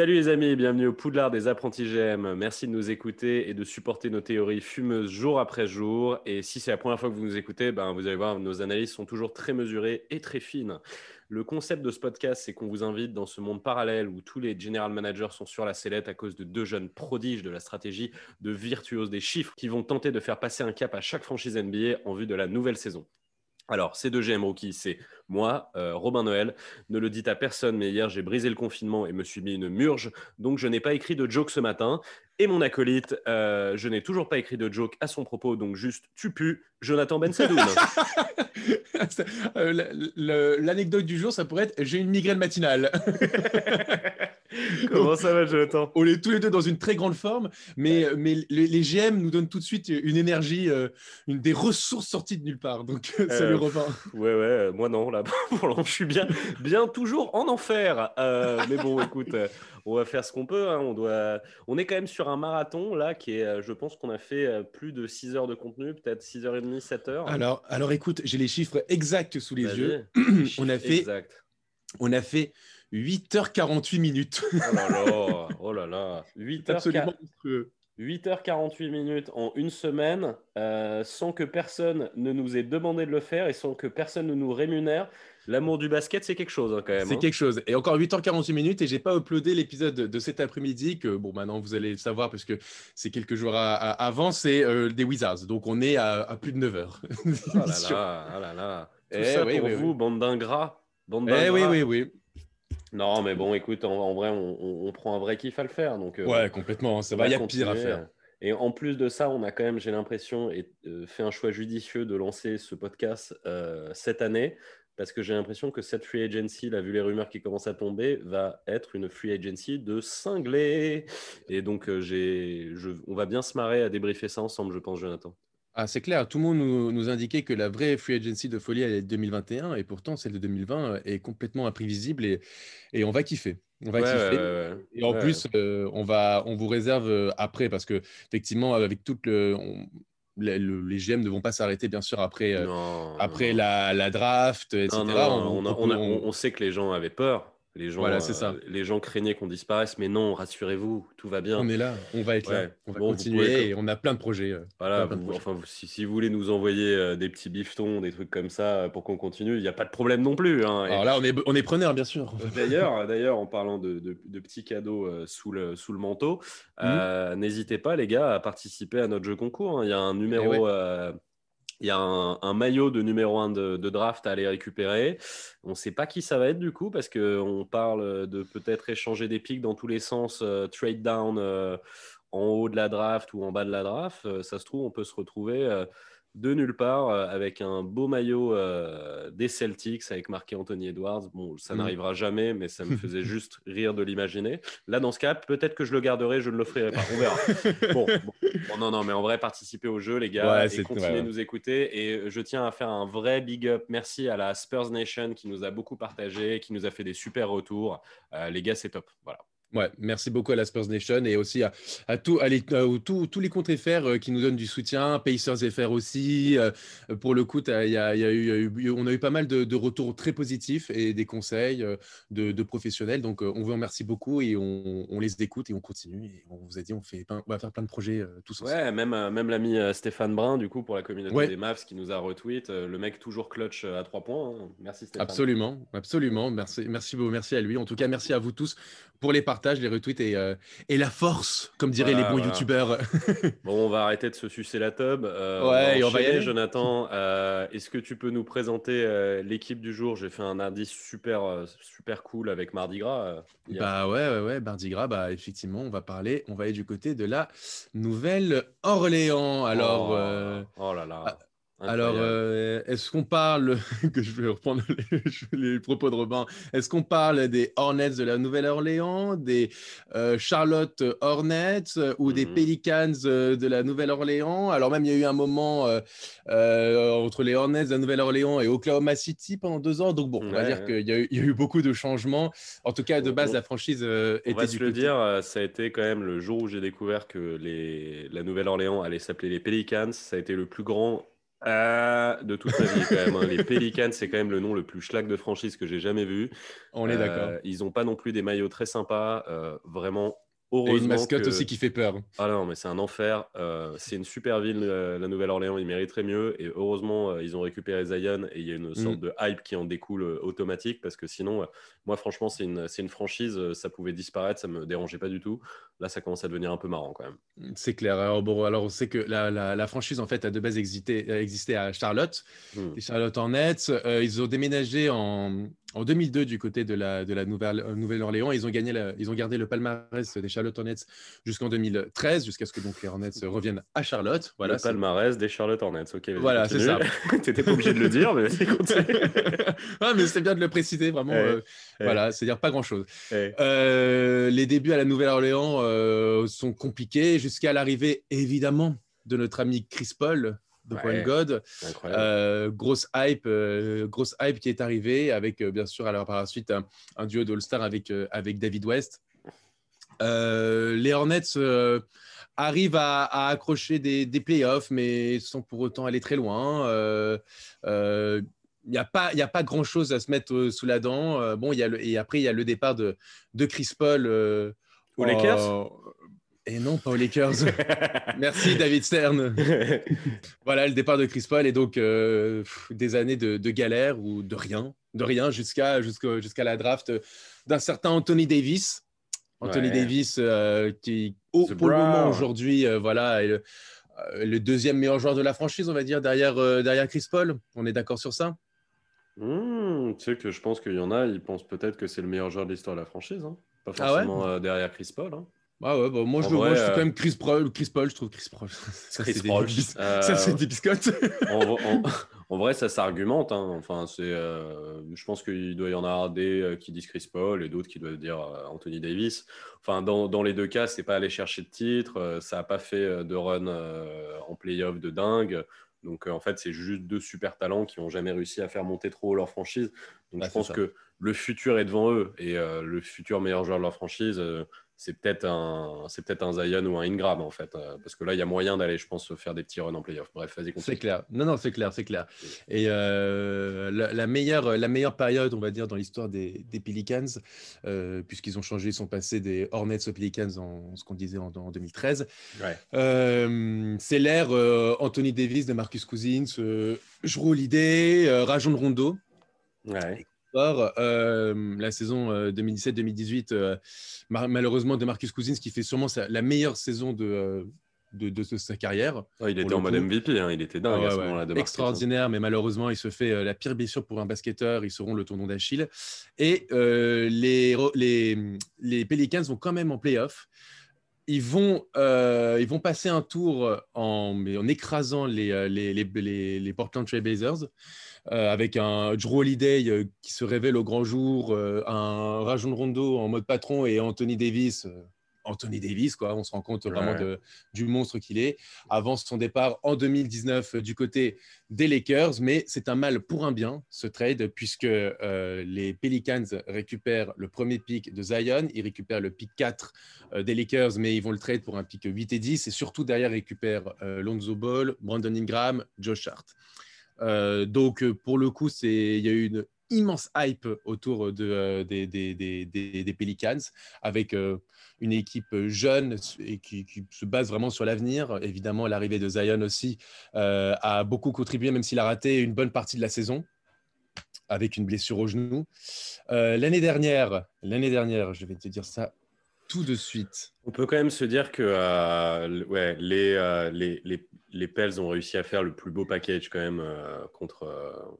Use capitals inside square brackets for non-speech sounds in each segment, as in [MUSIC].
Salut les amis, bienvenue au Poudlard des apprentis GM. Merci de nous écouter et de supporter nos théories fumeuses jour après jour. Et si c'est la première fois que vous nous écoutez, ben vous allez voir, nos analyses sont toujours très mesurées et très fines. Le concept de ce podcast, c'est qu'on vous invite dans ce monde parallèle où tous les general managers sont sur la sellette à cause de deux jeunes prodiges de la stratégie, de virtuoses des chiffres, qui vont tenter de faire passer un cap à chaque franchise NBA en vue de la nouvelle saison. Alors, ces deux GM rookies, c'est moi, euh, Robin Noël. Ne le dites à personne, mais hier, j'ai brisé le confinement et me suis mis une murge. Donc, je n'ai pas écrit de joke ce matin. Et mon acolyte, euh, je n'ai toujours pas écrit de joke à son propos. Donc, juste, tu pues, Jonathan Ben [LAUGHS] L'anecdote du jour, ça pourrait être j'ai une migraine matinale. [LAUGHS] [LAUGHS] Comment ça va, Jonathan? On est tous les deux dans une très grande forme, mais, mais les, les GM nous donnent tout de suite une énergie, euh, une des ressources sorties de nulle part. Donc, salut Euh, Robin. Ouais, ouais, euh, moi non, là, [LAUGHS] pour l'instant, je suis bien, bien toujours en enfer. Euh, mais bon, écoute, euh, on va faire ce qu'on peut. hein, On, doit... on est quand même sur un marathon, là, qui est, euh, je pense qu'on a fait euh, plus de 6 heures de contenu, peut-être 6h30, 7 heures. Alors, alors écoute, j'ai les chiffres exacts sous les yeux. les [CLEARS THROAT] On a fait- exacts. On a fait 8h48 minutes. Oh là là, oh là là. 8 heures, Absolument monstrueux. 8h48 minutes en une semaine, euh, sans que personne ne nous ait demandé de le faire et sans que personne ne nous rémunère. L'amour du basket, c'est quelque chose hein, quand même. C'est hein. quelque chose. Et encore 8h48 minutes et j'ai pas uploadé l'épisode de cet après-midi que bon maintenant vous allez le savoir parce que c'est quelques jours à- à- avant, c'est euh, des Wizards. Donc on est à, à plus de 9 heures. Oh là là, [LAUGHS] oh là là. Tout Eh ça oui, pour oui, vous, oui. bande d'ingrats. Bande Eh d'ingrats. oui, oui, oui. Non, mais bon, écoute, en, en vrai, on, on- on prend un vrai kiff à le faire. Donc, euh, Ouais, complètement. Ça on va, il y a continuer. pire à faire. Et en plus de ça, on a quand même, j'ai l'impression, euh, fait un choix judicieux de lancer ce podcast euh, cette année. Parce que j'ai l'impression que cette free agency, là, vu les rumeurs qui commencent à tomber, va être une free agency de cinglés. Et donc, euh, je, on va bien se marrer à débriefer ça ensemble, je pense, Jonathan. Ah, c'est clair, tout le monde nous, nous indiquait que la vraie free agency de folie allait être 2021 et pourtant celle de 2020 est complètement imprévisible et, et on va kiffer. On va Ouais, kiffer. ouais, ouais, ouais. Et en plus, euh, on, va, on vous réserve euh, après parce que effectivement, avec toute le, on- les, le- les GM ne vont pas s'arrêter bien sûr après, euh, Non, après non. La, la draft, etc. Non, on, on- on- on sait que les gens avaient peur. Les gens, Voilà, c'est euh, les gens craignaient qu'on disparaisse, mais non, rassurez-vous, tout va bien. on est là, on va être là, on va Bon, continuer pouvez- et on a plein de projets. euh. Voilà, plein de vous- projets. enfin, vous- si, si vous voulez nous envoyer euh, des petits bifetons, des trucs comme ça pour qu'on continue, il n'y a pas de problème non plus. hein. Et Alors là, on est, on est preneur, bien sûr. D'ailleurs, d'ailleurs, en parlant de, de- de petits cadeaux sous, le, sous le manteau, euh, n'hésitez pas, les gars, à participer à notre jeu concours. hein. Il y a un numéro. Eh ouais. Il y a un, maillot de numéro 1 de, draft à aller récupérer. On ne sait pas qui ça va être du coup, parce qu'on parle de peut-être échanger des pics dans tous les sens, euh, trade down euh, en haut de la draft ou en bas de la draft. Euh, ça se trouve, on peut se retrouver de nulle part euh, avec un beau maillot euh, des Celtics avec marqué Anthony Edwards. Bon, ça Mm. n'arrivera jamais, mais ça me [LAUGHS] faisait juste rire de l'imaginer. Là, dans ce cas, peut-être que je le garderai, je ne l'offrirai pas. On verra. [LAUGHS] Bon, bon. Bon, non, non, mais en vrai, participez au jeu, les gars, Ouais, et continuez de nous écouter. Et je tiens à faire un vrai big up. Merci à la Spurs Nation qui nous a beaucoup partagé, qui nous a fait des super retours. Euh, les gars, c'est top. Voilà. Ouais, merci beaucoup à la Spurs Nation et aussi à, à, tout- à les- à tous- tous les comptes FR euh, qui nous donnent du soutien, Pacers FR aussi. euh, pour le coup, y a, y a eu, on a eu pas mal de, de retours très positifs et des conseils euh, de, de professionnels. Donc, on vous remercie beaucoup et on, on les écoute et on continue. Et on vous a dit, on, fait on va faire plein de projets tous ensemble. Ouais, même, même l'ami Stéphane Brun, du coup, pour la communauté Ouais. des Mavs, qui nous a retweet. le mec toujours clutch à trois points. hein. Merci Stéphane. Absolument, absolument. Merci, merci, beaucoup, merci à lui. En tout cas, merci à vous tous pour les partages, les retweets et, euh, et la force, comme diraient Voilà, les bons voilà. youtubeurs. [LAUGHS] Bon, on va arrêter de se sucer la tub. Euh, Ouais, et on va y aller. Jonathan, euh, est-ce que tu peux nous présenter l'équipe du jour? J'ai fait un indice super, super cool avec Mardi Gras. Bah ouais, ouais, ouais, Mardi Gras, bah effectivement, on va parler, on va aller du côté de la Nouvelle-Orléans. Alors, oh, oh là là. Alors euh, est-ce qu'on parle, [LAUGHS] que je vais reprendre les, [LAUGHS] les propos de Robin, est-ce qu'on parle des Hornets de la Nouvelle-Orléans, des euh, Charlotte Hornets euh, ou des Mhm. Pelicans de la Nouvelle-Orléans? Alors même, il y a eu un moment euh, entre les Hornets de la Nouvelle-Orléans et Oklahoma City pendant deux ans. Donc bon, on va Ouais, dire ouais. qu'il y, a eu- il y a eu beaucoup de changements. En tout cas, de base, on- la franchise euh, On était va du se le dire, ça a été quand même le jour où j'ai découvert que les... la Nouvelle-Orléans allait s'appeler les Pelicans. Ça a été le plus grand Euh, de toute ma vie, quand même. hein. Les Pelicans, c'est quand même le nom le plus schlag de franchise que j'ai jamais vu. On est Euh, d'accord. Ils n'ont pas non plus des maillots très sympas. euh, vraiment, Et heureusement. une mascotte que- aussi qui fait peur. Ah non, mais c'est un enfer. Euh, c'est une super ville, euh, la Nouvelle-Orléans. Ils mériteraient mieux. Et heureusement, euh, ils ont récupéré Zion et il y a une sorte Mm. de hype qui en découle automatique parce que sinon, moi, franchement, c'est une, une franchise. ça pouvait disparaître, ça me dérangeait pas du tout. Là, ça commence à devenir un peu marrant quand même. C'est clair. Alors, bon, alors on sait que la, la- la franchise, en fait, a de base existé, à Charlotte. Mm. Les Charlotte Hornets, euh, ils ont déménagé en, en 2002 du côté de la, de la Nouvelle, euh, Nouvelle-Orléans. Ils, ont gagné la- ils ont gardé le palmarès des Charlotte Hornets jusqu'en 2013, jusqu'à ce que donc, les Hornets reviennent à Charlotte. Voilà, le c'est- palmarès des Charlotte Hornets. Ok, Voilà, c'est ça. [LAUGHS] T'étais pas obligé de le dire, mais vas-y, continue. [LAUGHS] ah, mais c'est bien de le préciser, vraiment. Ouais, euh, ouais. Voilà, c'est-à-dire pas grand-chose. Eh, Euh, les débuts à la Nouvelle-Orléans euh, sont compliqués jusqu'à l'arrivée, évidemment, de notre ami Chris Paul, de Ouais. Point God. Euh, grosse hype, euh, grosse hype qui est arrivée avec euh, bien sûr alors par la suite un, un duo d'All-Star avec avec David West. Les Hornets arrivent à, à accrocher des, des playoffs, mais sans pour autant aller très loin. Il n'y a pas, y a pas grand chose à se mettre sous la dent. Bon, il y a le, et après il y a le départ de, de Chris Paul euh, Aux Lakers? Et non, pas aux Lakers. [LAUGHS] Merci David Stern. [LAUGHS] Voilà le départ de Chris Paul et donc euh, pff, des années de, de galère ou de rien, de rien jusqu'à la draft d'un certain Anthony Davis. Anthony Ouais. Davis euh, qui au- The pour le moment aujourd'hui euh, voilà est le, le deuxième meilleur joueur de la franchise on va dire derrière derrière Chris Paul. On est d'accord sur ça? Hmm, tu sais que je pense qu'il y en a, ils pensent peut-être que c'est le meilleur joueur de l'histoire de la franchise. hein. Pas Ah ouais? forcément derrière Chris Paul. hein. Ah ouais, bah, moi, je, le- moi, vrai, je trouve euh, quand même Chris Paul, Chris Paul, je trouve Chris Paul. [LAUGHS] Ça, Chris c'est des Paul. Euh, Ça, c'est des biscottes. en, en- en vrai, ça s'argumente. hein. Enfin, c'est, euh, je pense qu'il doit y en avoir des euh, qui disent Chris Paul et d'autres qui doivent dire euh, Anthony Davis. Enfin, dans, dans les deux cas, c'est pas aller chercher de titre. euh, ça n'a pas fait euh, de run euh, en playoff de dingue. Donc, euh, en fait, c'est juste deux super talents qui n'ont jamais réussi à faire monter trop haut leur franchise. Donc, Ah, je c'est pense ça. que le futur est devant eux et euh, le futur meilleur joueur de leur franchise, euh, c'est peut-être un, c'est peut-être un Zion ou un Ingram en fait, euh, parce que là, il y a moyen d'aller, je pense, faire des petits runs en playoff. Bref, vas-y, C'est clair. Non, non, c'est clair, c'est clair. Et euh, la, la meilleure, la meilleure période, on va dire, dans l'histoire des, des Pelicans, euh, puisqu'ils ont changé, ils sont passés des Hornets aux Pelicans en ce qu'on disait en, en 2013. Ouais. Euh, c'est l'ère Anthony Davis, de Marcus Cousins, Jrue Holiday, euh, Rajon Rondo. Ouais. Euh, la saison euh, 2017-2018, euh, ma- malheureusement, de Marcus Cousins, qui fait sûrement sa- la meilleure saison de, euh, de, de- de sa carrière. Oh, il était en mode. MVP, hein, il était dingue Ah à ce ouais, moment-là. Extraordinaire, mais malheureusement, il se fait euh, la pire blessure pour un basketteur. Ils seront le tournoi d'Achille. Et euh, les, les, les Pelicans vont quand même en playoff. Ils vont, euh, ils vont passer un tour en, en écrasant les, euh, les, les, les, les Portland Trail Blazers euh, avec un Drew Holiday euh, qui se révèle au grand jour, euh, un Rajon Rondo en mode patron et Anthony Davis. Anthony Davis, quoi. On se rend compte vraiment Ouais. de, du monstre qu'il est. Avant son départ en 2019 euh, du côté des Lakers, mais c'est un mal pour un bien, ce trade, puisque les Pelicans récupèrent le premier pick de Zion, ils récupèrent le pick 4 euh, des Lakers, mais ils vont le trade pour un pick 8 et 10, et surtout derrière, ils récupèrent Lonzo Ball, Brandon Ingram, Josh Hart. Euh, donc, euh, pour le coup, il y a eu une immense hype autour euh, des, Pelicans, avec une équipe jeune et qui, qui se base vraiment sur l'avenir. Évidemment, l'arrivée de Zion aussi a beaucoup contribué, même s'il a raté une bonne partie de la saison avec une blessure au genou. L'année dernière, l'année dernière, je vais te dire ça tout de suite. On peut quand même se dire que euh, ouais, les, euh, les, les, les Pels ont réussi à faire le plus beau package quand même euh, contre,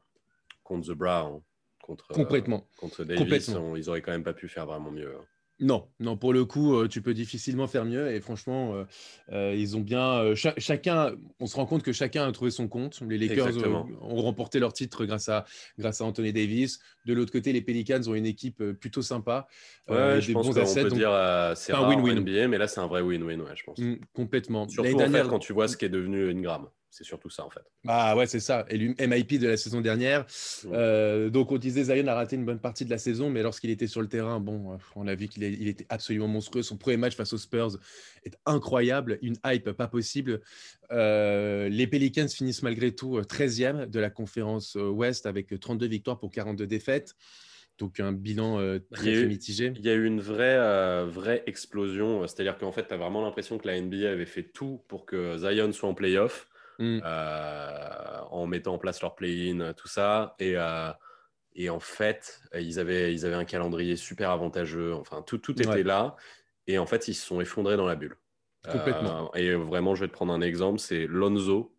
contre The Brown, contre, euh, Complètement. contre Davis. Complètement. On- ils auraient quand même pas pu faire vraiment mieux. hein. Non, non, pour le coup, tu peux difficilement faire mieux. Et franchement, euh, ils ont bien. cha- chacun, on se rend compte que chacun a trouvé son compte. Les Lakers Exactement. ont remporté leur titre grâce à, grâce à Anthony Davis. De l'autre côté, les Pelicans ont une équipe euh, plutôt sympa. Ouais, euh, je des pense bons peut donc, dire euh, c'est un win-win. NBA, mais là c'est un vrai win-win, ouais, je pense. mm, complètement. Surtout L'année en fait, dernière, quand tu vois ce qui est devenu Ingram. C'est surtout ça, en fait. Ah ouais, c'est ça. Et lui, MIP de la saison dernière. Mm. Euh, donc, on disait Zion a raté une bonne partie de la saison, mais lorsqu'il était sur le terrain, bon, euh, on a vu qu'il il était absolument monstrueux. Son premier match face aux Spurs est incroyable. Une hype pas possible. Euh, les Pelicans finissent malgré tout euh, 13e de la conférence euh, Ouest avec 32 victoires pour 42 défaites. Donc, un bilan euh, très, a très eu- mitigé. Il y a eu une vraie, euh, vraie explosion. C'est-à-dire qu'en fait, tu as vraiment l'impression que la NBA avait fait tout pour que Zion soit en playoff, Mm. euh, en mettant en place leur play-in, tout ça. Et, euh, et en fait, ils avaient, ils avaient un calendrier super avantageux. Enfin, tout, tout était Ouais. là. Et en fait, ils se sont effondrés dans la bulle. Complètement. Euh, et vraiment, je vais te prendre un exemple c'est Lonzo.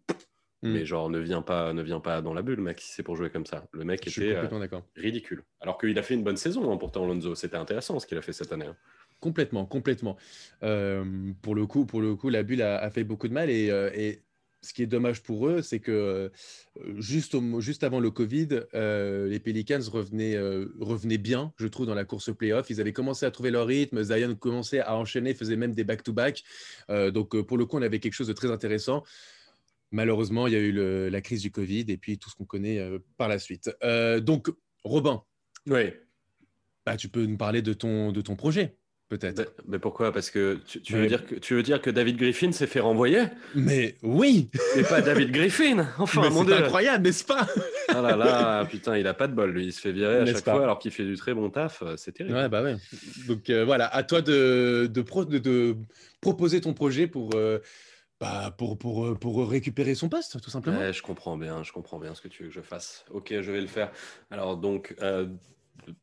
Mm. Mais genre, ne viens, pas, ne viens pas dans la bulle, mec, si c'est pour jouer comme ça. Le mec Je était euh, complètement ridicule. Alors qu'il a fait une bonne saison, hein, pourtant, Lonzo. C'était intéressant ce qu'il a fait cette année. hein. Complètement, complètement. Euh, pour le coup, pour le coup, la bulle a, a fait beaucoup de mal et, euh, et ce qui est dommage pour eux, c'est que euh, juste, au, mo- juste avant le Covid, euh, les Pelicans revenaient, euh, revenaient bien, je trouve, dans la course playoff. Ils avaient commencé à trouver leur rythme. Zion commençait à enchaîner, faisait même des back-to-back. Euh, donc, pour le coup, on avait quelque chose de très intéressant. Malheureusement, il y a eu le- la crise du Covid et puis tout ce qu'on connaît par la suite. Donc, Robin, Oui. bah, tu peux nous parler de ton, de ton projet, peut-être. Mais, mais pourquoi? Parce que tu, tu veux dire que tu veux dire que David Griffin s'est fait renvoyer? Mais oui, Mais pas David Griffin Enfin, mon c'est incroyable, n'est-ce pas? Ah là là, putain, il a pas de bol, lui. Il se fait virer à chaque pas? fois alors qu'il fait du très bon taf. euh, C'est terrible. Ouais, bah ouais. Donc euh, voilà, à toi de, de, pro- de- de proposer ton projet pour, euh, bah, pour, pour, pour récupérer son poste, tout simplement. Ouais, je comprends bien, je comprends bien ce que tu veux que je fasse. Ok, je vais le faire. Alors donc, euh,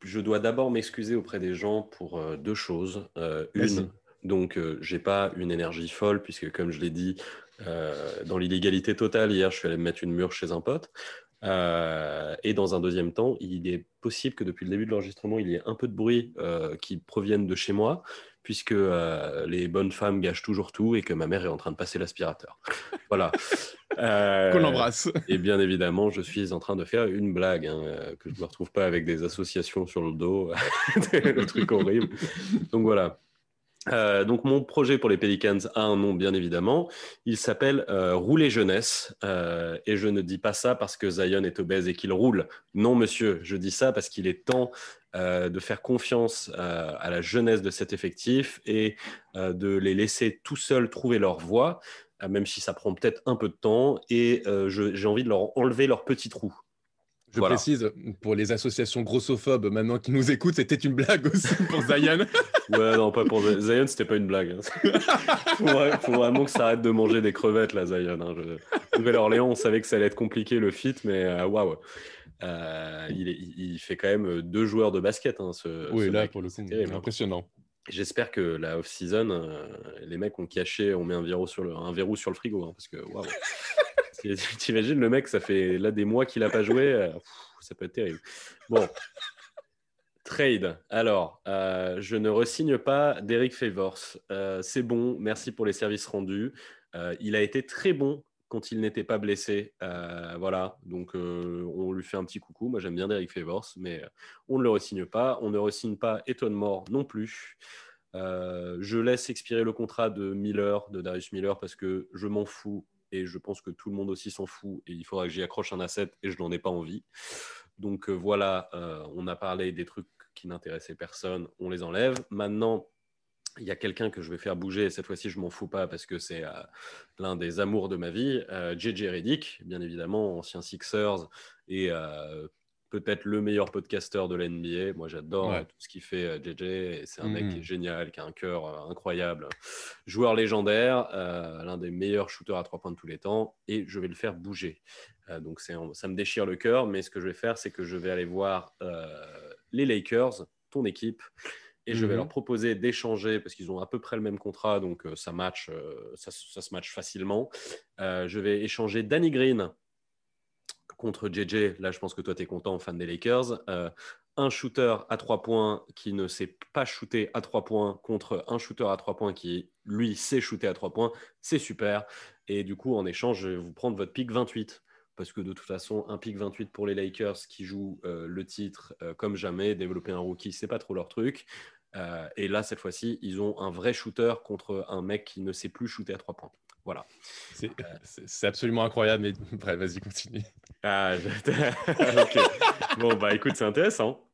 je dois d'abord m'excuser auprès des gens pour euh, deux choses. Euh, une, donc, euh, j'ai pas une énergie folle puisque, comme je l'ai dit, euh, dans l'illégalité totale hier, je suis allé me mettre une mûre chez un pote. Et dans un deuxième temps, il est possible que depuis le début de l'enregistrement, il y ait un peu de bruit qui provienne de chez moi, puisque euh, les bonnes femmes gâchent toujours tout et que ma mère est en train de passer l'aspirateur. [LAUGHS] Voilà. Euh, Qu'on l'embrasse. et bien évidemment, je suis en train de faire une blague, hein, euh, que je ne me retrouve pas avec des associations sur le dos, [LAUGHS] le truc horrible. Donc voilà. Euh, donc mon projet pour les Pelicans a un nom bien évidemment. Il s'appelle euh, Rouler jeunesse. Euh, et je ne dis pas ça parce que Zion est obèse et qu'il roule. Non monsieur, je dis ça parce qu'il est temps euh, de faire confiance euh, à la jeunesse de cet effectif et euh, de les laisser tout seuls trouver leur voie, même si ça prend peut-être un peu de temps. Et j'ai envie de leur enlever leur petit trou. Je Voilà. précise, pour les associations grossophobes maintenant qui nous écoutent, c'était une blague aussi pour Zion. [LAUGHS] Ouais, non, pas pour Zion, c'était pas une blague. hein. [LAUGHS] faut, vra- faut vraiment que ça arrête de manger des crevettes, là, Zion. hein. Je- Nouvelle-Orléans, on savait que ça allait être compliqué le fit, mais waouh. Euh, il, est- il- il fait quand même deux joueurs de basket, hein, ce, oui, ce là, mec. pour le coup, C'est terrible, hein. impressionnant. J'espère que la off-season, euh, les mecs ont caché, ont mis un verrou sur le, un verrou sur le frigo, hein, parce que waouh. [LAUGHS] [LAUGHS] T'imagines le mec, ça fait là des mois qu'il a pas joué, euh, pff, ça peut être terrible. Bon, trade. Alors, euh, je ne resigne pas d'Eric Favors. Euh, C'est bon, merci pour les services rendus. Euh, il a été très bon quand il n'était pas blessé. Euh, voilà, donc euh, on lui fait un petit coucou. Moi, j'aime bien Derek Favors, mais on ne le resigne pas. On ne resigne pas Eton Moore non plus. Euh, je laisse expirer le contrat de Miller, de Darius Miller, parce que je m'en fous et je pense que tout le monde aussi s'en fout et il faudra que j'y accroche un asset et je n'en ai pas envie. Donc euh, voilà, euh, on a parlé des trucs qui n'intéressaient personne, on les enlève. Maintenant, il y a quelqu'un que je vais faire bouger, et cette fois-ci je m'en fous pas parce que c'est euh, l'un des amours de ma vie, euh, JJ Reddick, bien évidemment, ancien Sixers et euh, peut-être le meilleur podcasteur de la NBA. Moi j'adore Ouais. tout ce qu'il fait JJ, c'est un Mhm. mec qui est génial, qui a un cœur incroyable, joueur légendaire, l'un des meilleurs shooters à trois points de tous les temps, et je vais le faire bouger. Donc ça me déchire le cœur, mais ce que je vais faire, c'est que je vais aller voir les Lakers, ton équipe, et je vais Mhm. leur proposer d'échanger parce qu'ils ont à peu près le même contrat, donc euh, ça match, euh, ça, ça se match facilement. Euh, je vais échanger Danny Green contre JJ. Là, je pense que toi, tu es content, fan des Lakers. Un shooter à trois points qui ne sait pas shooter à trois points contre un shooter à trois points qui, lui, sait shooter à trois points. C'est super. Et du coup, en échange, je vais vous prendre votre pick 28 parce que de toute façon, un pick 28 pour les Lakers qui jouent euh, le titre euh, comme jamais, développer un rookie, c'est pas trop leur truc. Euh, et là, cette fois-ci, ils ont un vrai shooter contre un mec qui ne sait plus shooter à trois points. Voilà. C'est absolument incroyable, mais [LAUGHS] bref, vas-y, continue. [LAUGHS] Ah, ok. Bon, bah écoute, c'est intéressant.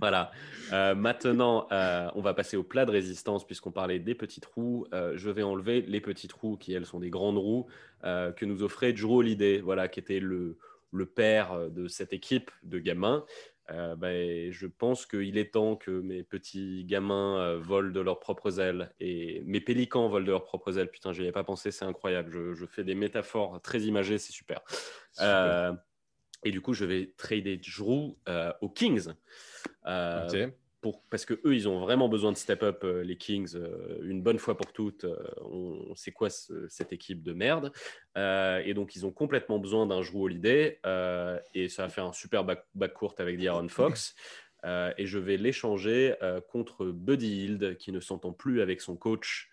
Voilà. Euh, maintenant, euh, on va passer au plat de résistance puisqu'on parlait des petits trous. Euh, je vais enlever les petits trous qui, elles, sont des grandes roues que nous offrait Drew Holiday, voilà, qui était le, le père de cette équipe de gamins. Ben, je pense qu'il est temps que mes petits gamins volent de leurs propres ailes et mes pélicans volent de leurs propres ailes. Putain, je n'y avais pas pensé, c'est incroyable. Je, je, fais des métaphores très imagées, c'est super. super. Et du coup, je vais trader Drew euh, aux Kings. Euh, parce que eux, ils ont vraiment besoin de step up euh, les Kings une bonne fois pour toutes. on, sait quoi cette équipe de merde Et donc, ils ont complètement besoin d'un Drew Holiday. et ça va faire un super back, court avec D'Aaron Fox. et je vais l'échanger contre Buddy Hield, qui ne s'entend plus avec son coach.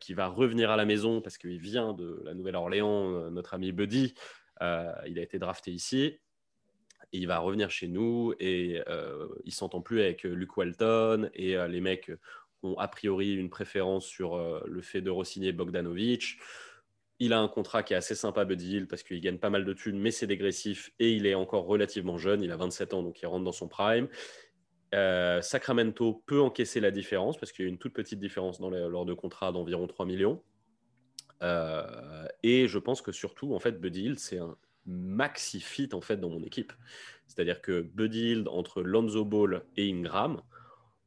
qui va revenir à la maison parce qu'il vient de la Nouvelle-Orléans, notre ami Buddy. Euh, il a été drafté ici. Et il va revenir chez nous et euh, il s'entend plus avec euh, Luke Walton et les mecs ont a priori une préférence sur le fait de re-signer Bogdanovic. Il a un contrat qui est assez sympa, Buddy Hill, parce qu'il gagne pas mal de thunes, mais c'est dégressif et il est encore relativement jeune. Il a 27 ans, donc il rentre dans son prime. Sacramento peut encaisser la différence parce qu'il y a une toute petite différence dans les, lors de contrat d'environ 3 millions. Euh, et je pense que surtout, en fait, Buddy Hield, c'est un maxi fit en fait dans mon équipe. C'est-à-dire que Buddy entre Lonzo Ball et Ingram,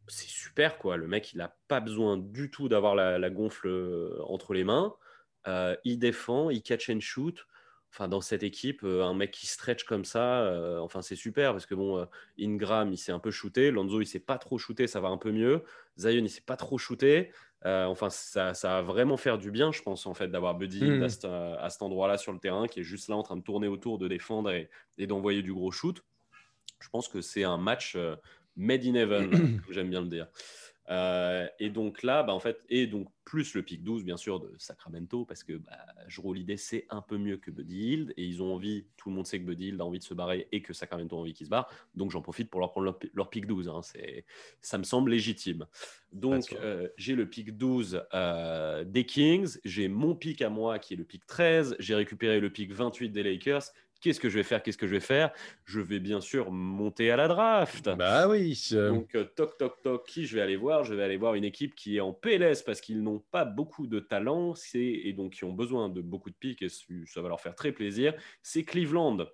c'est super quoi. Le mec, il n'a pas besoin du tout d'avoir la, gonfle euh, entre les mains. Euh, il défend, il catch and shoot. Enfin, dans cette équipe, un mec qui stretch comme ça, enfin, c'est super parce que bon, Ingram, il s'est un peu shooté. Lonzo, il s'est pas trop shooté, ça va un peu mieux. Zion, il s'est pas trop shooté. Euh, enfin, ça, ça, va vraiment faire du bien, je pense, en fait, d'avoir Buddy hmm. à, cet endroit-là sur le terrain, qui est juste là en train de tourner autour, de défendre et, d'envoyer du gros shoot. Je pense que c'est un match euh, made in heaven, [CLEARS THROAT] j'aime bien le dire. Euh, et donc là, bah, en fait, et donc plus le pic 12, bien sûr, de Sacramento, parce que bah, je roule l'idée, c'est un peu mieux que Buddy Hield, et ils ont envie, tout le monde sait que Buddy Hield a envie de se barrer et que Sacramento a envie qu'il se barre, donc j'en profite pour leur prendre leur, pic 12. Hein, ça me semble légitime. Donc euh, j'ai le pic 12 euh, des Kings, j'ai mon pic à moi qui est le pic 13, j'ai récupéré le pic 28 des Lakers, Qu'est-ce que je vais faire Qu'est-ce que je vais faire? Je vais bien sûr monter à la draft. Bah oui. Donc, euh, toc, toc, toc, qui je vais aller voir? Je vais aller voir une équipe qui est en PLS parce qu'ils n'ont pas beaucoup de talent et donc qui ont besoin de beaucoup de pics et ça va leur faire très plaisir. C'est Cleveland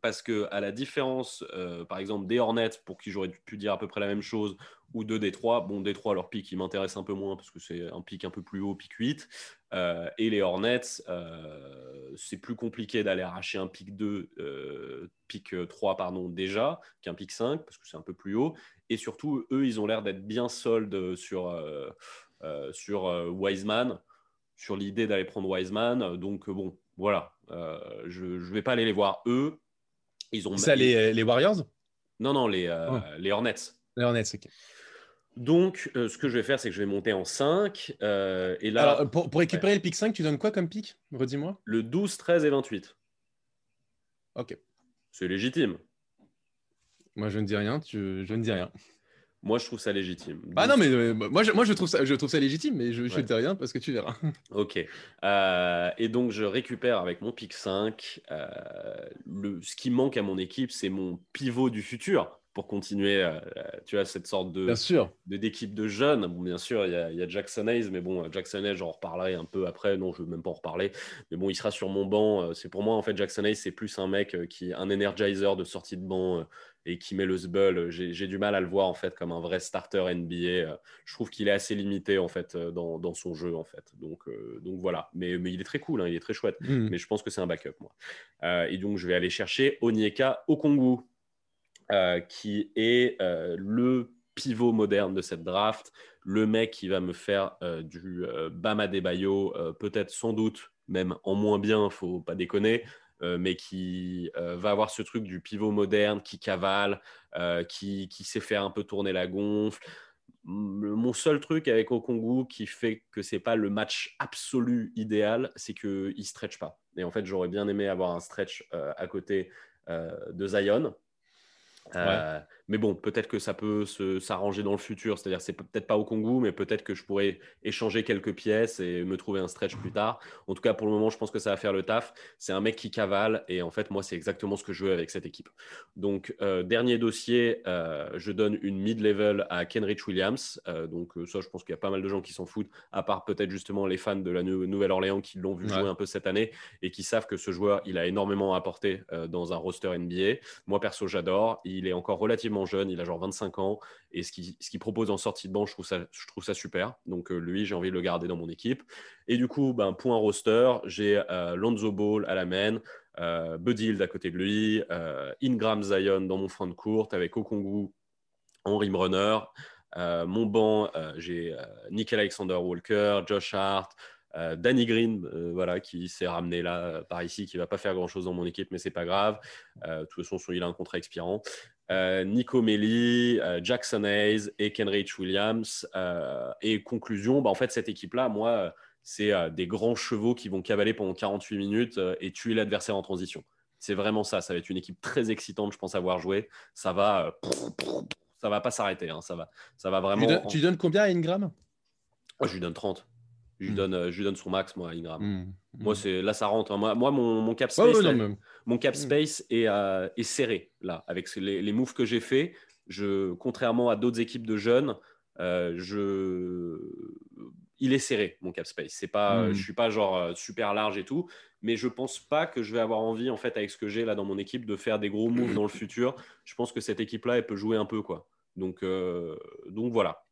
parce que à la différence, euh, par exemple, des Hornets, pour qui j'aurais pu dire à peu près la même chose, ou de Détroit, bon, Détroit, leur pic, il m'intéresse un peu moins parce que c'est un pic un peu plus haut, pic 8. Euh, et les Hornets, euh, c'est plus compliqué d'aller arracher un pic 2, pic 3, pardon, déjà, qu'un pic 5, parce que c'est un peu plus haut. Et surtout, eux, ils ont l'air d'être bien soldes sur, sur Wiseman, sur l'idée d'aller prendre Wiseman. Donc, bon, voilà. Je ne vais pas aller les voir eux ils ont ça, les, les, Warriors? Non, non, les, euh, les Hornets. Les Hornets, ok. Donc, euh, ce que je vais faire, c'est que je vais monter en 5. Euh, et là, Alors, pour, pour récupérer le pic 5, tu donnes quoi comme pic Redis-moi. Le 12, 13 et 28. Ok. C'est légitime. Moi, je ne dis rien. Tu... Je ne dis rien. Moi, je trouve ça légitime. Ah non, mais euh, moi, je, moi je, trouve ça, je trouve ça légitime, mais je ne dis rien parce que tu verras. [LAUGHS] ok. Euh, et donc, je récupère avec mon pick 5. Euh, le, ce qui manque à mon équipe, c'est mon pivot du futur pour continuer, tu vois, cette sorte de, bien sûr. de d'équipe de jeunes. Bon, bien sûr, il y, a, y a Jackson Hayes, mais bon, Jackson Hayes, j'en reparlerai un peu après. Non, je ne veux même pas en reparler. Mais bon, il sera sur mon banc. C'est pour moi, en fait, Jackson Hayes, c'est plus un mec qui, un energizer de sortie de banc et qui met le sbull. J'ai du mal à le voir en fait comme un vrai starter NBA. Je trouve qu'il est assez limité en fait dans, dans, son jeu en fait. Donc, euh, donc voilà. Mais, mais il est très cool, hein, il est très chouette. Hmm. Mais je pense que c'est un backup moi. Euh, et donc je vais aller chercher Onyeka Okongu, euh, qui est le pivot moderne de cette draft, le mec qui va me faire du Bama Debayo, peut-être sans doute même en moins bien, faut pas déconner, euh, mais qui euh, va avoir ce truc du pivot moderne, qui cavale, euh, qui, qui, sait faire un peu tourner la gonfle. Mon seul truc avec Okongu qui fait que c'est pas le match absolu idéal, c'est qu'il ne stretch pas. Et en fait, j'aurais bien aimé avoir un stretch à côté de Zion. Uh. ouais. Euh, Mais bon, peut-être que ça peut s'arranger dans le futur. C'est-à-dire, c'est peut-être pas au Congo, mais peut-être que je pourrais échanger quelques pièces et me trouver un stretch plus tard. En tout cas, pour le moment, je pense que ça va faire le taf. C'est un mec qui cavale et en fait, moi, c'est exactement ce que je veux avec cette équipe. Donc, euh, dernier dossier, euh, je donne une mid-level à Kenrich Williams. Euh, donc, ça, je pense qu'il y a pas mal de gens qui s'en foutent, à part peut-être justement les fans de la Nouvelle-Orléans qui l'ont vu jouer un peu cette année et qui savent que ce joueur, il a énormément apporté dans un roster NBA. Moi, perso, j'adore. Il est encore relativement jeune, il a genre 25 ans. Et ce qu'il propose en sortie de banc, je trouve ça, je trouve ça super. Donc, lui, j'ai envie de le garder dans mon équipe. Et du coup, ben, point roster, j'ai Lonzo Ball à la main. Euh, Buddy à côté de lui, euh, Ingram Zion dans mon front de courte avec Okongu en rim runner. Euh, mon banc, j'ai Nick Alexander Walker, Josh Hart, Danny Green, voilà, qui s'est ramené là par ici, qui va pas faire grand chose dans mon équipe, mais c'est pas grave. de toute façon, il a un contrat expirant. Nico Melli, Jackson Hayes et Kenrich Williams. et conclusion, bah, en fait, cette équipe-là, moi, c'est euh, des grands chevaux qui vont cavaler pendant 48 minutes euh, et tuer l'adversaire en transition. C'est vraiment ça. Ça va être une équipe très excitante, je pense, avoir joué. Ça va, euh, ça va pas s'arrêter. Hein. Ça va, ça va vraiment. Tu, donnes, combien à Ingram? Oh, Je lui donne 30. Je lui, hmm. donne, je lui donne son max, moi, à Ingram. Hmm. Moi, hmm. c'est là, ça rentre. Hein. Moi, moi mon, cap space, mon cap space est, est, serré là, avec les, les moves que j'ai fait. Je, contrairement à d'autres équipes de jeunes, je il est serré mon cap space. C'est pas, je suis pas genre euh, super large et tout, mais je pense pas que je vais avoir envie en fait avec ce que j'ai là dans mon équipe de faire des gros moves dans le futur. Je pense que cette équipe là, elle peut jouer un peu quoi. Donc euh, donc voilà.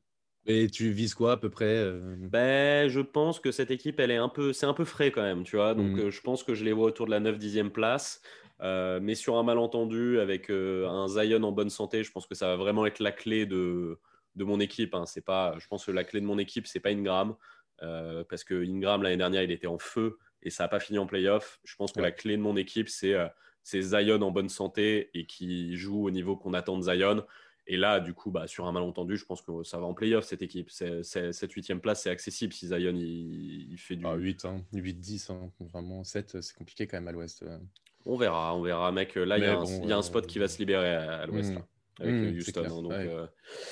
Et tu vises quoi à peu près euh? Ben, je pense que cette équipe, elle est un peu, c'est un peu frais quand même, tu vois. Donc, hmm. je pense que je les vois autour de la 9-10e place. mais sur un malentendu, avec un Zion en bonne santé, je pense que ça va vraiment être la clé de, de mon équipe. Hein. C'est pas, je pense que la clé de mon équipe, c'est pas Ingram. Euh, parce que Ingram, l'année dernière, il était en feu et ça n'a pas fini en playoff. Je pense que la clé de mon équipe, euh, c'est Zion en bonne santé et qui joue au niveau qu'on attend de Zion. Et là, du coup, bah, sur un malentendu, je pense que ça va en playoff cette équipe. cette huitième place, c'est accessible si Zion il, fait du. Ah, 8, 8-10, hein. vraiment 7, c'est compliqué quand même à l'ouest. Euh. On verra, on verra, mec. Là, il y, a un spot qui va se libérer à, l'ouest. Hmm avec mmh, Houston. Hein, donc, euh,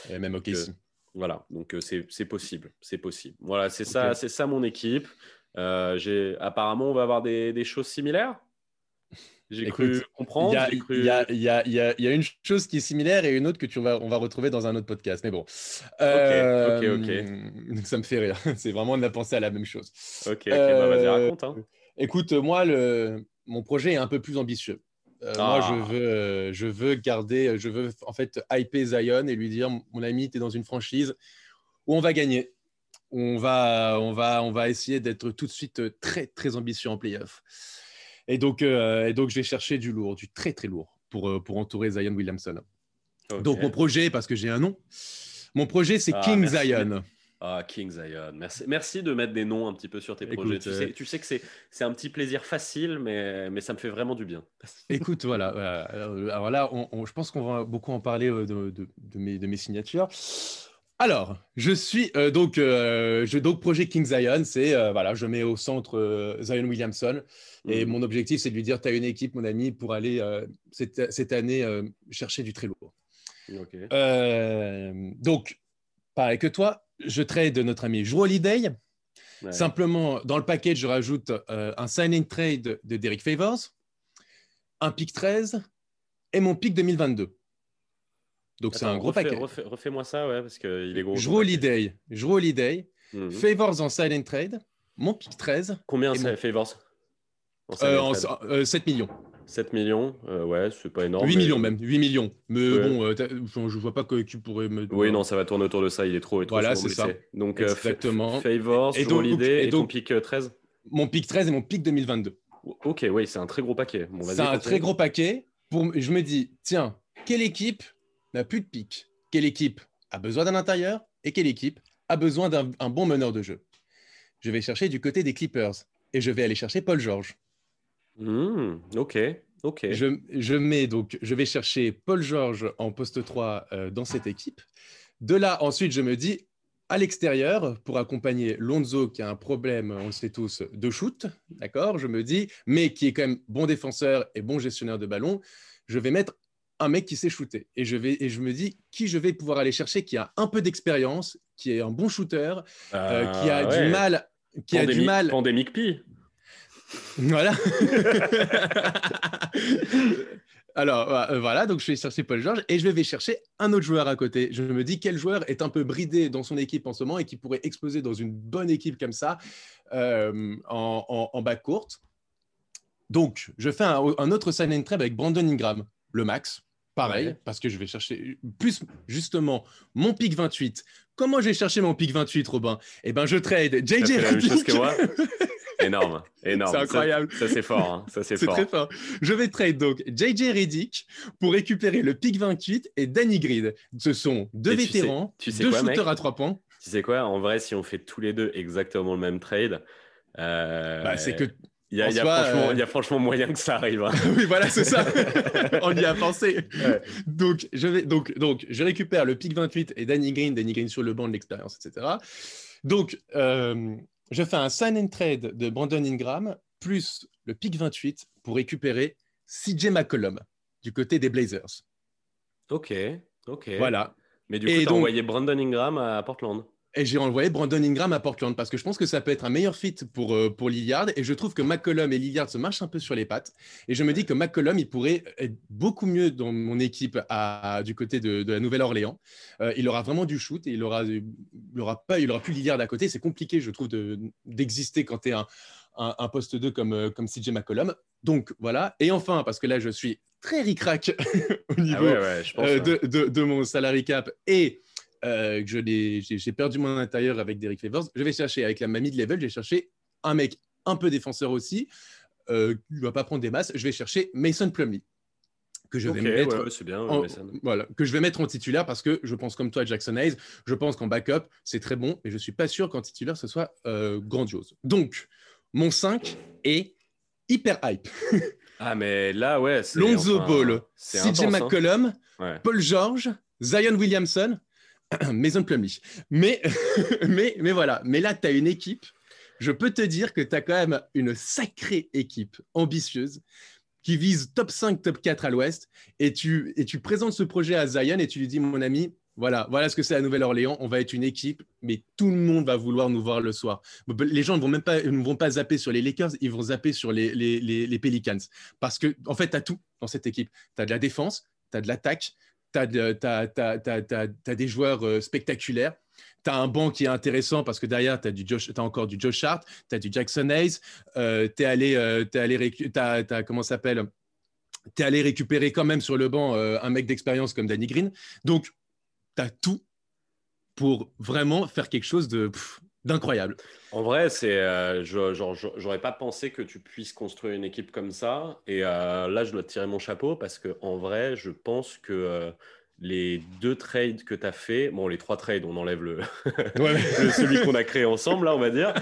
et même OK. voilà, donc euh, c'est possible, c'est possible. Voilà, c'est ça, c'est ça mon équipe. Euh, j'ai apparemment on va avoir des, des choses similaires. J'ai cru comprendre. Il y, y, y, y, a une chose qui est similaire et une autre que tu vas, on va retrouver dans un autre podcast. Mais bon. ok, ok, [LAUGHS] Ça me fait rire. [LAUGHS] C'est vraiment de la penser à la même chose. Ok, ok. Bah, vas-y, raconte. Hein. Écoute, moi, le, mon projet est un peu plus ambitieux. Euh, moi, je ah. veux, euh, je veux garder, je veux en fait hyper Zion et lui dire, mon ami, tu es dans une franchise où on va gagner. On va, on va, on va essayer d'être tout de suite très, très ambitieux en playoff. Et donc, euh, et donc, je vais chercher du lourd, du très, très lourd pour, pour entourer Zion Williamson. Donc, mon projet, parce que j'ai un nom, mon projet, c'est ah, King Zion. Ah, King Zion. Merci, merci de mettre des noms un petit peu sur tes projets. Tu, sais, tu sais que c'est un petit plaisir facile, mais, mais ça me fait vraiment du bien. [LAUGHS] Écoute, voilà. Alors là, on, je pense qu'on va beaucoup en parler euh, de, de, de, mes, de mes, signatures. Alors, je suis euh, donc, euh, je, donc projet King Zion, c'est voilà, je mets au centre Zion Williamson et mhm. mon objectif c'est de lui dire, tu as une équipe, mon ami, pour aller cette, cette, année chercher du très lourd. donc, pareil que toi, je trade notre ami Joe Holiday. Simplement, dans le package, je rajoute euh, un signing trade de Derek Favors, un pick 13 et mon pick 2022. Donc, c'est un gros paquet. Refais-moi ça, ouais, parce qu'il est gros. Joe Holiday, Joe Holiday, mhm. Favors en signing trade, mon pick 13. Combien c'est Favors? En, euh, 7 euh, millions. 7 millions, euh, ouais, c'est pas énorme. 8 millions même, 8 millions. Mais bon, euh, je vois pas que tu pourrais me. Oui, non, ça va tourner autour de ça, il est trop. voilà, c'est ça. Donc, euh, Exactement. Favors, et donc, l'idée, et, ton pic 13 Mon pic 13 et mon pic 2022. Ok, oui, c'est un très gros paquet. c'est un très gros paquet. Pour... Je me dis, tiens, quelle équipe n'a plus de pic Quelle équipe a besoin d'un intérieur Et quelle équipe a besoin d'un bon meneur de jeu Je vais chercher du côté des Clippers et je vais aller chercher Paul George. Hmm, ok, ok. Je, je, mets donc, je vais chercher Paul George en poste 3 euh, dans cette équipe. De là, ensuite, je me dis à l'extérieur pour accompagner Lonzo qui a un problème, on le sait tous, de shoot, d'accord Je me dis, mais qui est quand même bon défenseur et bon gestionnaire de ballon, je vais mettre un mec qui sait shooter. Et je, vais, et je me dis qui je vais pouvoir aller chercher qui a un peu d'expérience, qui est un bon shooter, euh, qui a du mal. Qui a du mal. Pandemic Pi. Voilà. [LAUGHS] Alors euh, voilà, donc je vais chercher Paul George et je vais chercher un autre joueur à côté. Je me dis quel joueur est un peu bridé dans son équipe en ce moment et qui pourrait exploser dans une bonne équipe comme ça euh, en, en, bas courte? Donc je fais un, autre sign and trade avec Brandon Ingram, le max. Pareil, parce que je vais chercher plus justement mon pic 28. Comment j'ai cherché mon pic 28, Robin? Eh ben, je trade JJ Redick. [LAUGHS] Énorme, énorme. C'est incroyable. Ça, c'est fort. Hein. Ça, c'est fort. très fort. Je vais trade donc JJ Reddick pour récupérer le pick 28 et Danny Grid. Ce sont deux vétérans, tu sais, deux shooters à trois points. Tu sais quoi? En vrai, si on fait tous les deux exactement le même trade, euh, bah, c'est que il y, a, franchement, y, a, franchement, moyen que ça arrive. Hein. [LAUGHS] oui, voilà, c'est ça. [LAUGHS] On y a pensé. Donc, je vais, donc, donc, je récupère le pick 28 et Danny Green, Danny Green sur le banc de l'expérience, etc. Donc, euh, je fais un sign and trade de Brandon Ingram plus le pick 28 pour récupérer CJ McCollum du côté des Blazers. Ok, ok. Voilà. Mais du coup, tu envoyé Brandon Ingram à Portland. Et j'ai envoyé Brandon Ingram à Portland parce que je pense que ça peut être un meilleur fit pour, euh, pour Lillard. Et je trouve que McCollum et Lillard se marchent un peu sur les pattes. Et je me dis que McCollum, il pourrait être beaucoup mieux dans mon équipe à, du côté de, la Nouvelle-Orléans. Euh, il aura vraiment du shoot et il aura, il aura, pas, il aura plus Lillard à côté. C'est compliqué, je trouve, d'exister quand tu es un, un, poste 2 comme, euh, comme CJ McCollum. Donc voilà. Et enfin, parce que là, je suis très ric-rac [LAUGHS] au ah niveau de, de, de, mon salary cap et euh, j'ai perdu mon intérieur avec Derek Favors. Je vais chercher avec la mamie de level, j'ai cherché un mec un peu défenseur aussi, euh, qui ne va pas prendre des masses. Je vais chercher Mason Plumlee que je vais mettre en, voilà, que je vais mettre en titulaire parce que je pense comme toi Jackson Hayes, je pense qu'en backup c'est très bon, mais je suis pas sûr qu'en titulaire ce soit euh, grandiose. Donc mon 5 est hyper hype. [LAUGHS] ah mais là ouais, Lonzo Ball, CJ hein. McCollum, Paul George, Zion Williamson, [CLEARS THROAT] Maison Plumlee. Mais, [LAUGHS] mais, mais voilà. Mais là, tu as une équipe. Je peux te dire que tu as quand même une sacrée équipe ambitieuse qui vise top 5, top 4 à l'ouest. Et tu, et tu présentes ce projet à Zion et tu lui dis, mon ami, voilà, voilà ce que c'est la Nouvelle-Orléans. On va être une équipe, mais tout le monde va vouloir nous voir le soir. Les gens ne vont même pas, ne vont pas zapper sur les Lakers, ils vont zapper sur les, les, les Pelicans. Parce que, en fait, tu as tout dans cette équipe. Tu as de la défense, tu as de l'attaque, tu as, des joueurs euh, spectaculaires. Tu as un banc qui est intéressant parce que derrière, tu as, encore du Josh Hart, tu as du Jackson Hayes, euh, tu es allé, euh, allé récupérer quand même sur le banc un mec d'expérience comme Danny Green. Donc, tu as tout pour vraiment faire quelque chose de, d'incroyable. En vrai, c'est, euh, j'aurais pas pensé que tu puisses construire une équipe comme ça. Et euh, là, je dois tirer mon chapeau parce que en vrai, je pense que euh, les deux trades que tu as fait, bon, les trois trades, on enlève [LAUGHS] le, celui qu'on a créé ensemble, là, on va dire,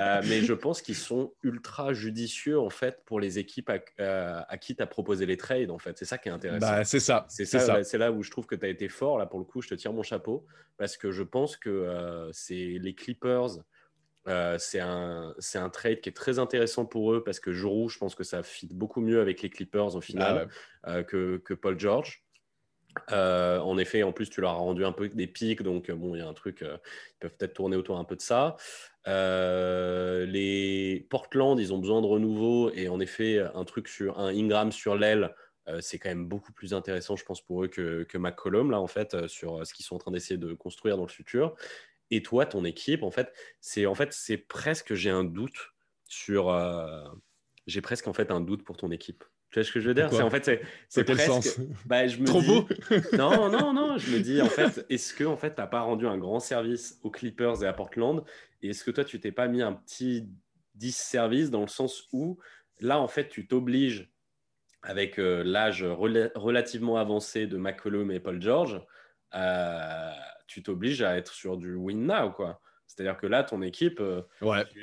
euh, mais je pense qu'ils sont ultra judicieux, en fait, pour les équipes à, euh, qui tu as proposé les trades, en fait. C'est ça qui est intéressant. Bah, c'est ça. C'est ça, c'est là où je trouve que tu as été fort, là, pour le coup, je te tire mon chapeau, parce que je pense que euh, c'est les Clippers. c'est un, un, trade qui est très intéressant pour eux parce que Joro, je pense que ça fit beaucoup mieux avec les Clippers en finale ah que, que, Paul George. Euh, en effet, en plus, tu leur as rendu un peu des pics, donc euh, bon, il y a un truc, euh, ils peuvent peut-être tourner autour un peu de ça. les Portland, ils ont besoin de renouveau, et en effet, un truc sur un Ingram sur l'aile, c'est quand même beaucoup plus intéressant, je pense, pour eux que, que McCollum, là, en fait, sur ce qu'ils sont en train d'essayer de construire dans le futur. Et toi, ton équipe, en fait, c'est en fait, c'est presque, j'ai un doute sur, j'ai presque en fait un doute pour ton équipe. Tu vois ce que je veux dire? C'est en fait c'est presque. Sens? bah, je me Trop beau? [LAUGHS] non non non, je me dis en fait [LAUGHS] est-ce que en fait t'as pas rendu un grand service aux Clippers et à Portland? Et est-ce que toi tu t'es pas mis un petit disservice dans le sens où là en fait tu t'obliges avec euh, l'âge relativement avancé de McCollum et Paul George, euh, tu t'obliges à être sur du win now quoi. C'est-à-dire que là, ton équipe, euh,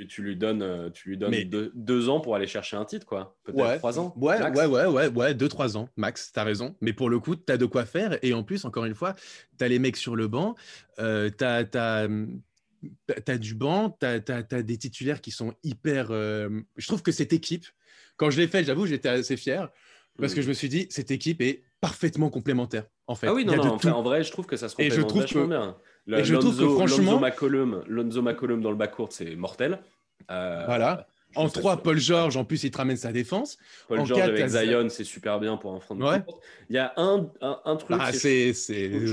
tu, lui donnes, euh, tu lui donnes deux, ans pour aller chercher un titre, quoi. Peut-être trois ans. Ouais, ouais, ouais, ouais, ouais, deux, trois ans, max, tu as raison. Mais pour le coup, tu as de quoi faire. Et en plus, encore une fois, tu as les mecs sur le banc, euh, tu as, as, du banc, tu as, des titulaires qui sont hyper. je trouve que cette équipe, quand je l'ai fait, j'avoue, j'étais assez fier. parce que Mm. je me suis dit, cette équipe est parfaitement complémentaire, en fait. Ah oui, non, non, en, tout. fait, en vrai, je trouve que ça se complète vachement que- bien. Le- je trouve que Lonzo- franchement- Lonzo McCollum, Lonzo McCollum dans le backcourt, c'est mortel. Euh, Voilà. En trouve ça 3, super. Paul George, en plus, il te ramène sa défense. Paul en George quatre, avec Zion, c'est super bien pour un front de Ouais. Il y a un, un, un truc. Ah, c'est-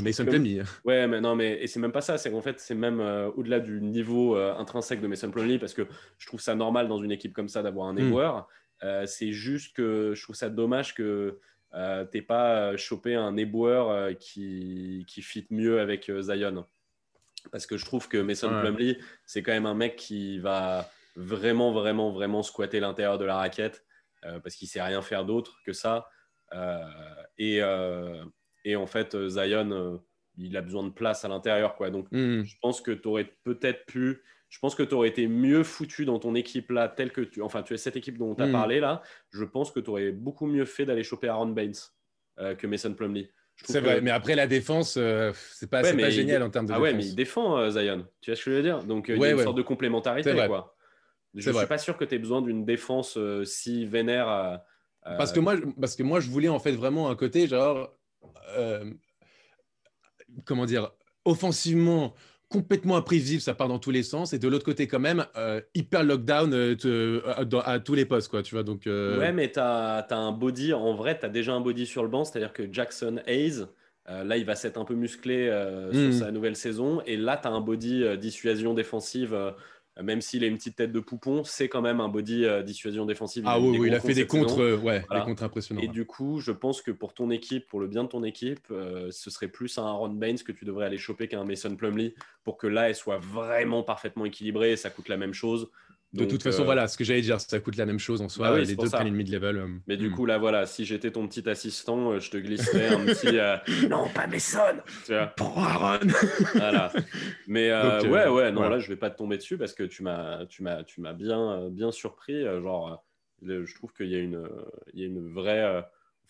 Mason Plumlee. Ouais, mais non, mais et c'est même pas ça. C'est qu'en fait, c'est même euh, au-delà du niveau euh, intrinsèque de Mason Plumlee, parce que je trouve ça normal dans une équipe comme ça d'avoir un Mm. éboueur. Euh, c'est juste que je trouve ça dommage que t'aies pas chopé un éboueur qui, qui fit mieux avec Zion. Parce que je trouve que Mason Ouais. Plumlee, c'est quand même un mec qui va vraiment, vraiment, vraiment squatter l'intérieur de la raquette euh, parce qu'il sait rien faire d'autre que ça. Euh, et, euh, et en fait, Zion, il a besoin de place à l'intérieur. quoi. Donc, Hmm. je pense que tu aurais peut-être pu. Je pense que tu aurais été mieux foutu dans ton équipe là, telle que tu. Enfin, tu es cette équipe dont tu as Mm. parlé là. Je pense que tu aurais beaucoup mieux fait d'aller choper Aaron Baines que Mason Plumlee. C'est que- vrai, mais après la défense, euh, c'est pas, Ouais, pas génial en termes de Ah ouais, mais il défend euh, Zion. Tu vois ce que je veux dire? Donc, euh, il y a une ouais. sorte de complémentarité. Quoi. Je ne suis pas sûr que tu aies besoin d'une défense euh, si vénère. Parce que moi, je- parce que moi, je voulais en fait vraiment un côté genre, comment dire, offensivement complètement imprévisible, ça part dans tous les sens, et de l'autre côté quand même euh, hyper lockdown euh, te- à, tous les postes, quoi. Tu vois, donc. euh, Ouais, mais tu as, un body, en vrai, tu as déjà un body sur le banc, c'est-à-dire que Jackson Hayes, euh, là, il va s'être un peu musclé euh, sur sa nouvelle saison, et là, tu as un body euh, dissuasion défensive, euh, même s'il a une petite tête de poupon, c'est quand même un body euh, dissuasion défensive. Ah oui, il a fait des contres, euh, ouais, Voilà. des contres impressionnants. Et du coup, je pense que pour ton équipe, pour le bien de ton équipe, euh, ce serait plus un Aaron Baines que tu devrais aller choper qu'un Mason Plumlee pour que là, elle soit vraiment parfaitement équilibrée et ça coûte la même chose. De Donc, toute façon, euh, voilà, ce que j'allais dire, ça coûte la même chose en soi. Bah oui, les c'est pour deux ça. prennent une mid-level. euh, Mais du hmm. coup, là, voilà, si j'étais ton petit assistant, euh, je te glisserais un [LAUGHS] petit. euh, non, pas Mason Prends Aaron [LAUGHS] voilà. Mais euh, Donc, euh, ouais, ouais, non, voilà. là, je vais pas te tomber dessus parce que tu m'as, tu m'as, tu m'as bien, bien surpris. euh, Genre, euh, je trouve qu'il y a une, euh, il y a une vraie. euh,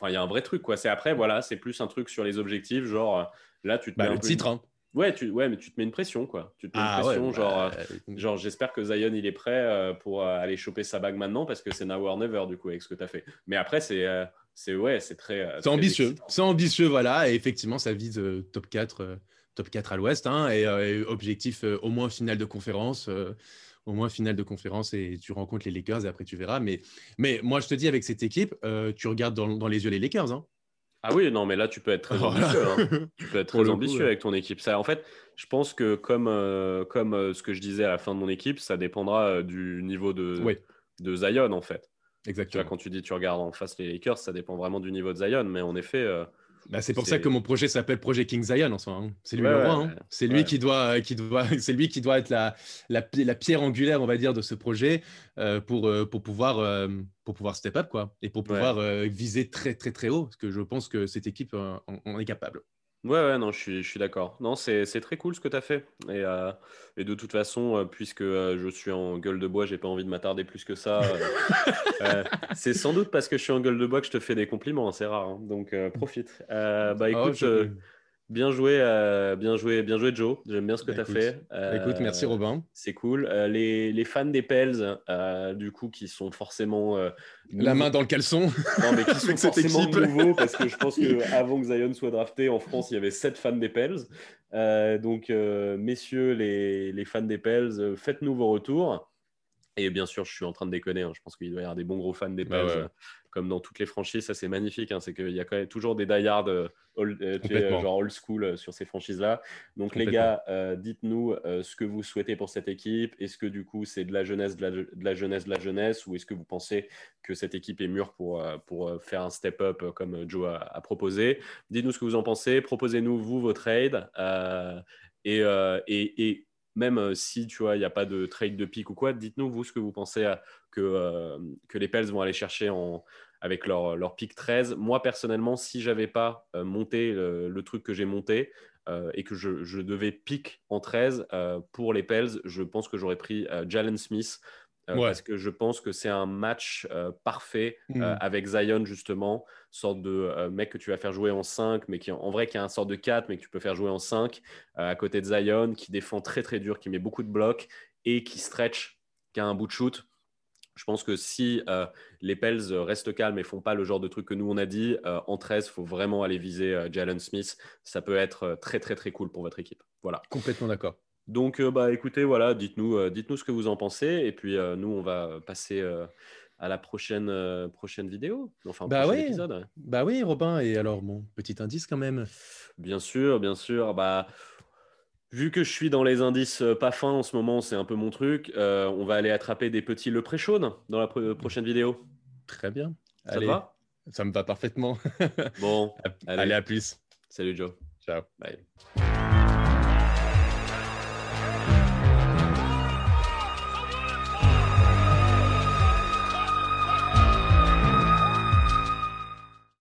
Enfin, il y a un vrai truc, quoi. C'est après, voilà, c'est plus un truc sur les objectifs. Genre, là, tu te Bah, mets un le peu titre, hein. Ouais, tu, ouais, mais tu te mets une pression, quoi. Tu te mets Ah une ouais, pression, genre. euh, bah, Genre, j'espère que Zion il est prêt euh, pour euh, aller choper sa bague maintenant parce que c'est now or never du coup avec ce que tu as fait. Mais après, c'est euh, c'est ouais, c'est très. euh, C'est ambitieux, c'est ambitieux, voilà. Et effectivement, ça vise euh, top 4, euh, top 4 à l'ouest. hein, et, euh, et objectif euh, au moins finale de conférence. euh, au moins finale de conférence et tu rencontres les Lakers et après tu verras. Mais, mais moi, je te dis, avec cette équipe, euh, tu regardes dans, dans les yeux les Lakers. Hein. Ah oui, non, mais là, tu peux être très [LAUGHS] Voilà. ambitieux. hein. Tu peux être très coup, ambitieux avec ton équipe. Ça, en fait, je pense que comme, euh, comme euh, ce que je disais à la fin de mon équipe, ça dépendra euh, du niveau de, Oui. de Zion en fait. Tu vois, Exactement. quand tu dis tu regardes en face les Lakers, ça dépend vraiment du niveau de Zion. Mais en effet, Bah, c'est pour ça que mon projet s'appelle Projet King Zion en soi. hein. C'est lui Ouais, le ouais, roi. hein. C'est lui Ouais. qui doit, qui doit, [LAUGHS] c'est lui qui doit être la, la, la pierre angulaire, on va dire, de ce projet euh, pour, euh, pour pouvoir, euh, pour pouvoir step up quoi, et pour pouvoir euh, viser très très très haut, parce que je pense que cette équipe euh, en, en est capable. Ouais, ouais, non, je suis, je suis d'accord. Non, c'est c'est très cool ce que tu as fait. Et, euh, et de toute façon, euh, puisque euh, je suis en gueule de bois, j'ai pas envie de m'attarder plus que ça. euh, [LAUGHS] euh, c'est sans doute parce que je suis en gueule de bois que je te fais des compliments, hein, c'est rare. hein. donc euh, profite. Euh, bah écoute, Oh, je- euh, bien joué, euh, bien joué, bien joué Joe. J'aime bien ce que Bah, tu as écoute, fait. Bah, écoute, merci Euh, Robin. C'est cool. Euh, les, les fans des Pels, du coup, qui sont forcément. La main dans le caleçon. non, mais qui sont [LAUGHS] forcément nouveaux parce que je pense qu'avant [LAUGHS] que Zion soit drafté en France, il y avait 7 fans des Pels. Donc, messieurs les, les fans des Pels, faites-nous vos retours. Et bien sûr, je suis en train de déconner. hein. Je pense qu'il doit y avoir des bons gros fans des Bah ouais. euh, comme dans toutes les franchises. Ça, c'est magnifique. hein. C'est qu'il y a quand même toujours des die-hard euh, old- euh, genre old school sur ces franchises-là. Donc, les gars, dites-nous ce que vous souhaitez pour cette équipe. Est-ce que du coup, c'est de la jeunesse, de la, de la jeunesse, de la jeunesse? Ou est-ce que vous pensez que cette équipe est mûre pour, pour faire un step-up comme Joe a, a proposé? Dites-nous ce que vous en pensez. Proposez-nous, vous, vos trades. Et, et, et même euh, si tu vois, il n'y a pas de trade de pique ou quoi, dites-nous, vous, ce que vous pensez euh, que, euh, que les Pels vont aller chercher en, avec leur, leur pick 13. Moi, personnellement, si j'avais pas monté le, truc que j'ai monté et que je, je devais pick en 13 euh, pour les Pels, je pense que j'aurais pris Jalen Smith. Euh, Ouais. Parce que je pense que c'est un match euh, parfait euh, Mm. avec Zion, justement, sorte de mec que tu vas faire jouer en 5, mais qui en vrai qui a un sort de 4, mais que tu peux faire jouer en 5, euh, à côté de Zion, qui défend très très dur, qui met beaucoup de blocs et qui stretch, qui a un bout de shoot. Je pense que si les Pels restent calmes et font pas le genre de truc que nous on a dit, en 13, il faut vraiment aller viser Jalen Smith. Ça peut être très très très cool pour votre équipe. Voilà. Complètement d'accord. Donc bah écoutez, voilà, dites-nous dites-nous ce que vous en pensez et puis nous on va passer à la prochaine prochaine vidéo, enfin bah prochain oui. épisode. Bah oui, Robin. Et alors mon petit indice quand même. Bien sûr, bien sûr. Bah Vu que je suis dans les indices euh, pas fins en ce moment, c'est un peu mon truc, euh, on va aller attraper des petits le dans la prochaine vidéo. Très bien. Ça te va? Ça me va parfaitement. bon, [LAUGHS] allez. allez, à plus. Salut Joe. Ciao. Bye.